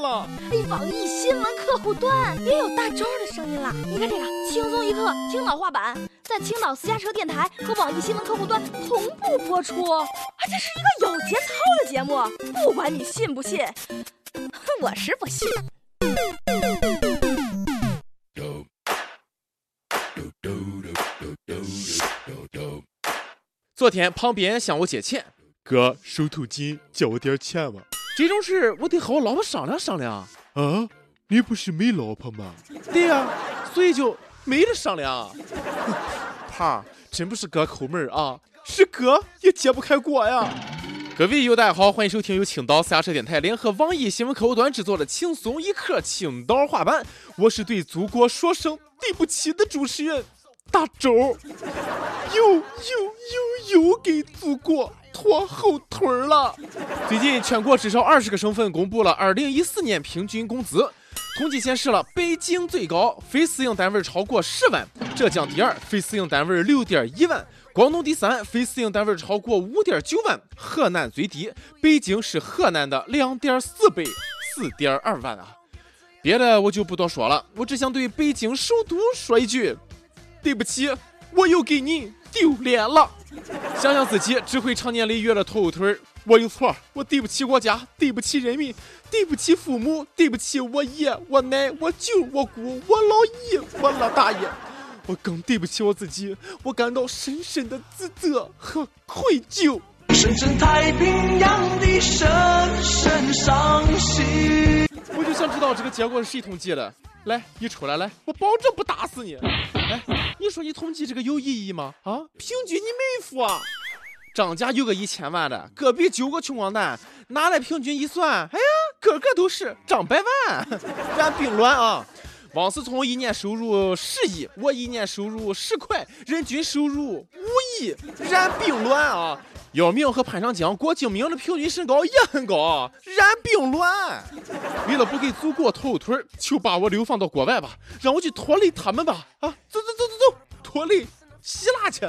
了。哎，网易新闻客户端也有大周的声音了。你看这个轻松一刻青岛话版，在青岛私家车电台和网易新闻客户端同步播出。啊，这是一个有节操的节目，不管你信不信，我是不信。昨天旁边向我借钱，哥手头紧，借我点钱吧。这种事我得和我老婆商量商量。啊，你不是没老婆吗？对呀，所以就没得商量。胖，真不是哥抠门啊，是哥也揭不开锅呀。各位友大家好，欢迎收听由青岛私家车电台联合网易新闻客户端制作的轻松一刻青岛话版。我是对祖国说声对不起的主持人大周，又又又又给祖国。拖后腿了。最近，全国至少二十个省份公布了二零一四年平均工资。统计显示了，北京最高，非私营单位超过十万；浙江第二，非私营单位六点一万；广东第三，非私营单位超过五点九万；河南最低，北京是河南的两点四倍，四点二万啊！别的我就不多说了，我只想对北京首都说一句：对不起，我又给你丢脸了。想想自己只会长年累月的拖后腿，我有错，我对不起国家，对不起人民，对不起父母，对不起我爷、我奶、我舅、我姑、我老姨、我老大爷，我更对不起我自己，我感到深深的自责和愧疚。深深太平洋的深深伤心。我就想知道这个结果是谁统计的，来，你出来，来，我保证不打死你。来。你说你统计这个有意义吗？啊，平均你妹夫啊。张家有个一千万的，隔壁九个穷光蛋，拿来平均一算，哎呀，个个都是张百万。咱并卵啊。汪思聪一年收入十亿，我一年收入十块，人均收入五亿，然并卵啊。姚明和潘长江、郭敬明的平均身高也很高，然并卵。为了不给祖国拖后腿，就把我流放到国外吧，让我去拖累他们吧。啊，走走走走走，拖累希腊去。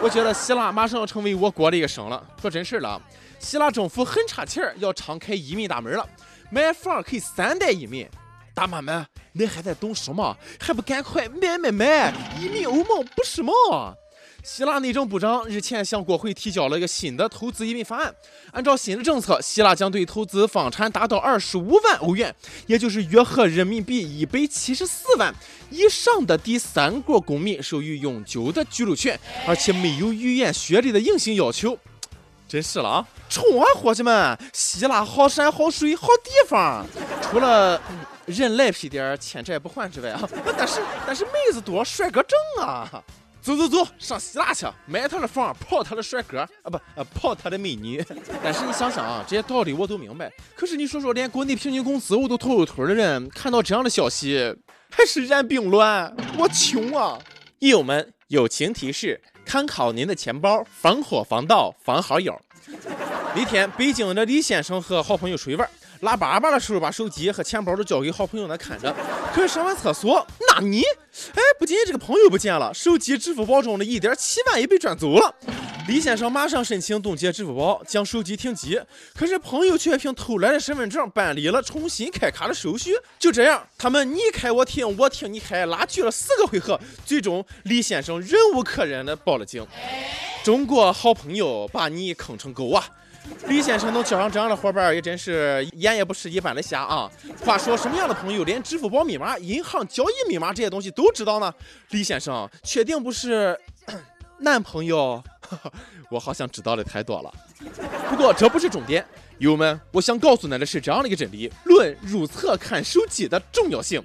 我觉得希腊马上要成为我国的一个省了。说真事了，希腊政府很差钱，要敞开移民大门了，买房可以三代移民。大妈们，你还在等什么？还不赶快买买买！移民欧盟不是梦？希腊内政部长日前向国会提交了一个新的投资移民法案。按照新的政策，希腊将对投资房产达到二十五万欧元，也就是约合人民币一百七十四万以上的第三国公民授予永久的居留权，而且没有语言学历的硬性要求。真是了啊！冲啊，伙计们！希腊好山好水好地方，除了人赖皮点欠债不还之外啊，但是但是妹子多，帅哥正啊！走走走，上希腊去，买他的房，泡他的帅哥啊，不，呃，泡他的美女。但是你想想啊，这些道理我都明白。可是你说说，连国内平均工资我都拖后腿的人，看到这样的消息，还是然并卵。我穷啊！友们，友情提示：看好您的钱包，防火防盗防好友。那天，北京的李先生和好朋友出去玩。拉粑粑的时候，把手机和钱包都交给好朋友那看着。可是上完厕所，那你，哎，不仅这个朋友不见了，手机、支付宝中的一点七万也被转走了。李先生马上申请冻结支付宝，将手机停机。可是朋友却凭偷来的身份证办理了重新开卡的手续。就这样，他们你开我停，我停你开，拉锯了四个回合，最终李先生忍无可忍的报了警。中国好朋友把你坑成狗啊！李先生能交上这样的伙伴，也真是眼也不是一般的瞎啊！话说，什么样的朋友连支付宝密码、银行交易密码这些东西都知道呢？李先生，确定不是 男朋友？我好像知道的太多了。不过这不是重点，友们，我想告诉你的是这样的一个真理：论如厕看手机的重要性。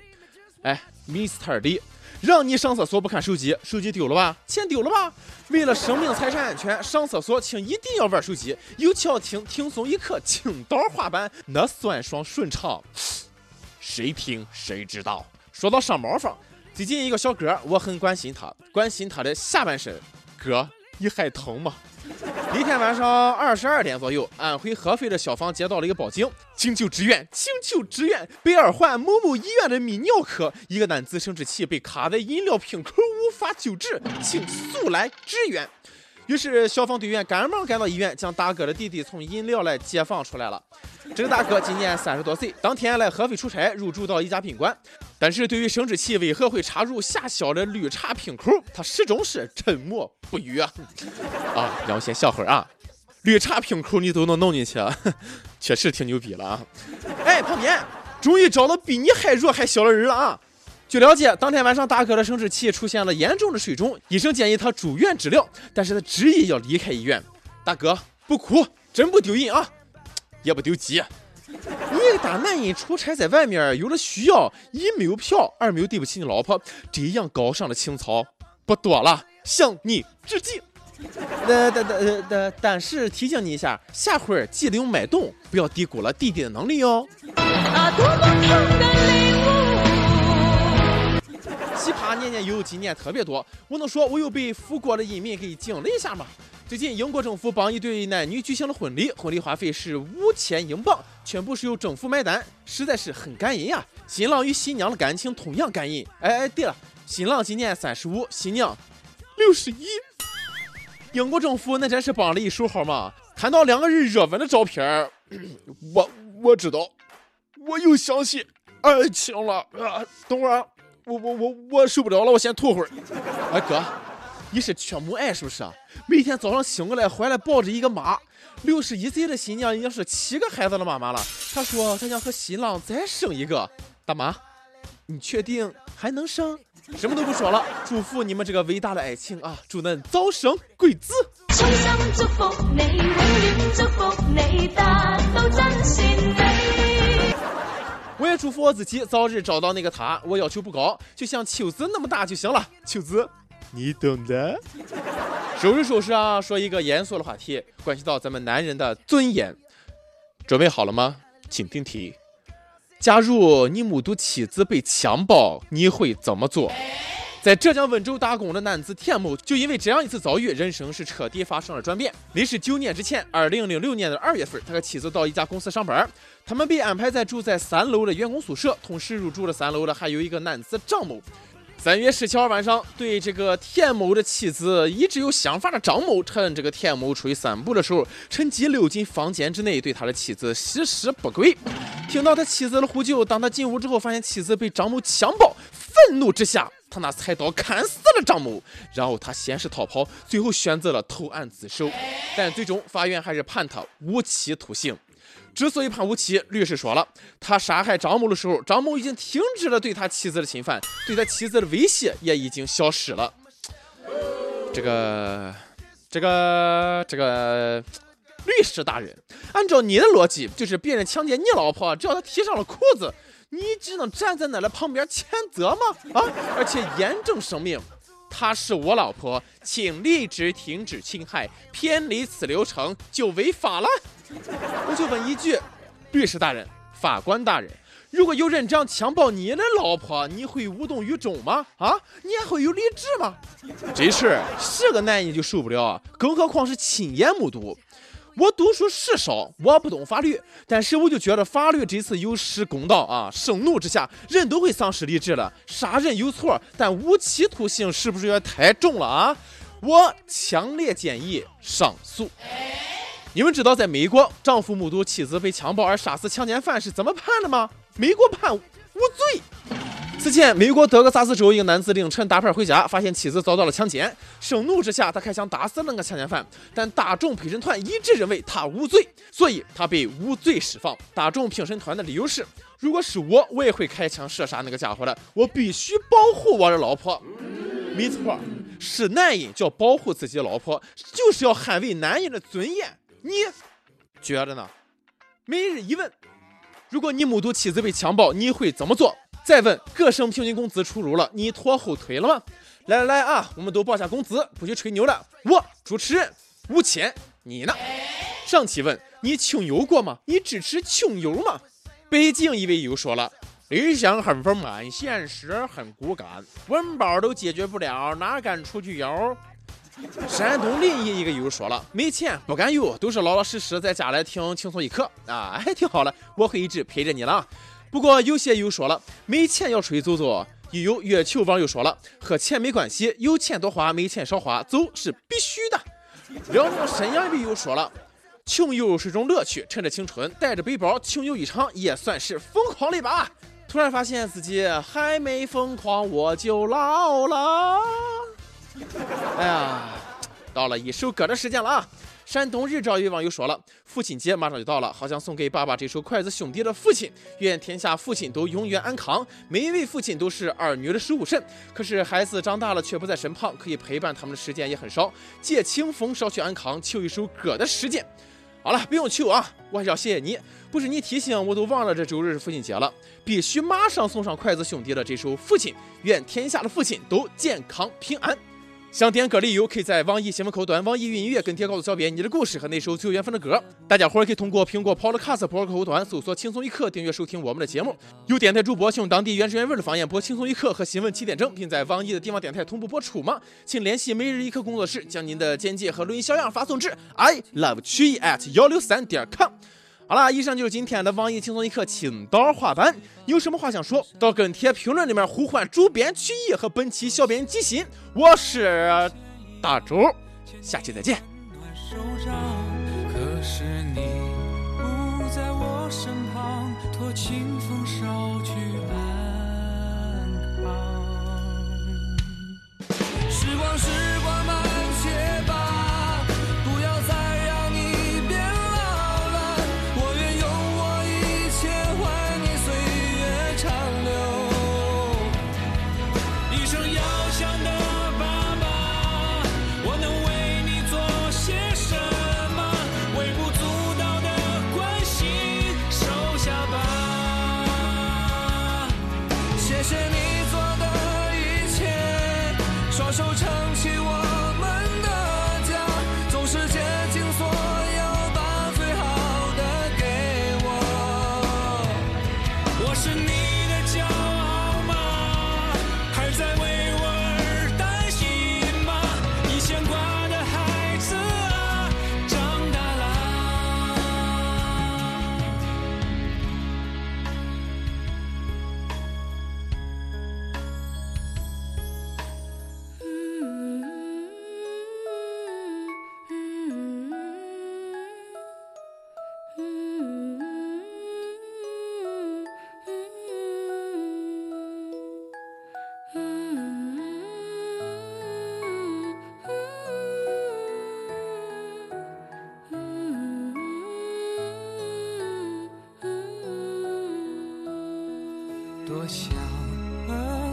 哎，Mr. 李。让你上厕所不看手机，手机丢了吧？钱丢了吧？为了生命财产安全，上厕所请一定要玩手机。有巧听听松一刻青岛话版，那酸爽顺畅，谁听谁知道。说到上茅房，最近一个小哥，我很关心他，关心他的下半身。哥，你还疼吗？一天晚上二十二点左右，安徽合肥的消防接到了一个报警，请求支援，请求支援！北二环某某医院的泌尿科，一个男子生殖器被卡在饮料瓶口，无法救治，请速来支援。于是消防队员赶忙赶到医院，将大哥的弟弟从饮料来解放出来了。这个大哥今年三十多岁，当天来合肥出差，入住到一家宾馆。但是对于生殖器为何会插入狭小的绿茶瓶口，他始终是沉默不语啊！啊，让我先笑会儿啊！绿茶瓶口你都能弄进去，确实挺牛逼了啊！哎，旁边终于找到比你还弱还小的人了啊！据了解，当天晚上大哥的生殖器出现了严重的水肿，医生建议他住院治疗，但是他执意要离开医院。大哥不哭，真不丢人啊，也不丢鸡。你一个大男人出差在外面，有了需要，一没有票，二没有对不起你老婆，这样高尚的情操不多了，向你致敬。但但但但但是提醒你一下，下回记得用脉动，不要低估了弟弟的能力哦。奇年年有，今年特别多。我能说我又被富国的移民给惊了一下吗？最近英国政府帮一对男女举行了婚礼，婚礼花费是五千英镑，全部是由政府买单，实在是很感人呀。新郎与新娘的感情同样感人。哎哎，对了，新郎今年三十五，新娘六十一。英国政府那真是帮了一手好吗。看到两个人热吻的照片，我我知道，我又相信爱情了啊！等会儿。我我我我受不了了，我先吐会儿。哎哥，你是缺母爱是不是？每天早上醒过来，怀里抱着一个妈。六十一岁的新娘已经是七个孩子的妈妈了。她说她想和新郎再生一个。大妈，你确定还能生？什么都不说了，祝福你们这个伟大的爱情啊！祝恁早生贵子。衷心祝福你，永远祝福你，达到真善美。我也祝福我自己早日找到那个他。我要求不高，就像秋子那么大就行了。秋子，你懂的。收拾收拾啊，说一个严肃的话题，关系到咱们男人的尊严。准备好了吗？请听题：假如你目睹妻子被强暴，你会怎么做？在浙江温州打工的男子田某，就因为这样一次遭遇，人生是彻底发生了转变。历时九年之前，二零零六年的二月份，他和妻子到一家公司上班，他们被安排在住在三楼的员工宿舍，同时入住了三楼的还有一个男子张某。三月十七号晚上，对这个田某的妻子一直有想法的张某，趁这个田某出去散步的时候，趁机溜进房间之内，对他的妻子实施不轨。听到他妻子的呼救，当他进屋之后，发现妻子被张某强暴，愤怒之下。他拿菜刀砍死了张某，然后他先是逃跑，最后选择了投案自首，但最终法院还是判他无期徒刑。之所以判无期，律师说了，他杀害张某的时候，张某已经停止了对他妻子的侵犯，对他妻子的威胁也已经消失了。这个，这个，这个，律师大人，按照你的逻辑，就是别人强奸你老婆，只要他提上了裤子。你只能站在奶奶旁边谴责吗？啊！而且严正声明，她是我老婆，请立即停止侵害，偏离此流程就违法了。我就问一句，律师大人、法官大人，如果有人这样强暴你的老婆，你会无动于衷吗？啊，你还会有理智吗？这事是个男人就受不了，更何况是亲眼目睹。我读书时少，我不懂法律，但是我就觉得法律这次有失公道啊！盛怒之下，人都会丧失理智了。杀人有错，但无期徒刑是不是有点太重了啊？我强烈建议上诉。你们知道在美国，丈夫目睹妻子被强暴而杀死强奸犯是怎么判的吗？美国判无罪。此前，美国德克萨斯州一个男子凌晨打牌回家，发现妻子遭到了强奸，盛怒之下，他开枪打死了那个强奸犯。但大众陪审团一致认为他无罪，所以他被无罪释放。大众评审团的理由是：如果是我，我也会开枪射杀那个家伙的。我必须保护我的老婆。没错，是男人就要保护自己老婆，就是要捍卫男人的尊严。你觉得呢？每日一问：如果你目睹妻子被强暴，你会怎么做？再问，各省平均工资出炉了，你拖后腿了吗？来来来啊，我们都报下工资，不许吹牛了。我主持人五千，你呢？上期问你穷游过吗？你支持穷游吗？北京一位友说了，理想很丰满，现实很骨感，温饱都解决不了，哪敢出去游？山东临沂一个友说了，没钱不敢游，都是老老实实在家里听轻松一刻啊，还挺好了，我会一直陪着你了。不过有些又说了，没钱要出去走走。又有月球网友说了，和钱没关系，有钱多花，没钱少花，走是必须的。辽宁沈阳的友说了，穷游是种乐趣，趁着青春带着背包穷游一场也算是疯狂了一把。突然发现自己还没疯狂我就老了。哎呀，到了一首歌的时间了啊！山东日照一位网友说了，父亲节马上就到了，好想送给爸爸这首筷子兄弟的父亲，愿天下父亲都永远安康。每一位父亲都是儿女的守护神，可是孩子长大了却不在身旁，可以陪伴他们的时间也很少。借清风，捎去安康，求一首歌的时间。好了，不用求啊，我还是要谢谢你，不是你提醒，我都忘了这周日是父亲节了，必须马上送上筷子兄弟的这首《父亲》，愿天下的父亲都健康平安。想点歌理由，可以在网易新闻客户端、网易云音乐跟帖告诉小编你的故事和那首最有缘分的歌。大家伙儿可以通过苹果 Podcast 播客客户端搜索“轻松一刻”订阅收听我们的节目。有电台主播请用当地原汁原味的方言播《轻松一刻》和新闻七点整，并在网易的地方电台同步播出吗？请联系每日一刻工作室，将您的简介和录音小样发送至 i love 曲艺 at 幺六三点 com。好了，以上就是今天的网易轻松一刻青岛话版。你有什么话想说？到跟帖评论里面呼唤主编曲艺和本期小编吉鑫。我是大周，下期再见。可是你不在我身旁，托清风捎去安康。时光，时双手撑起我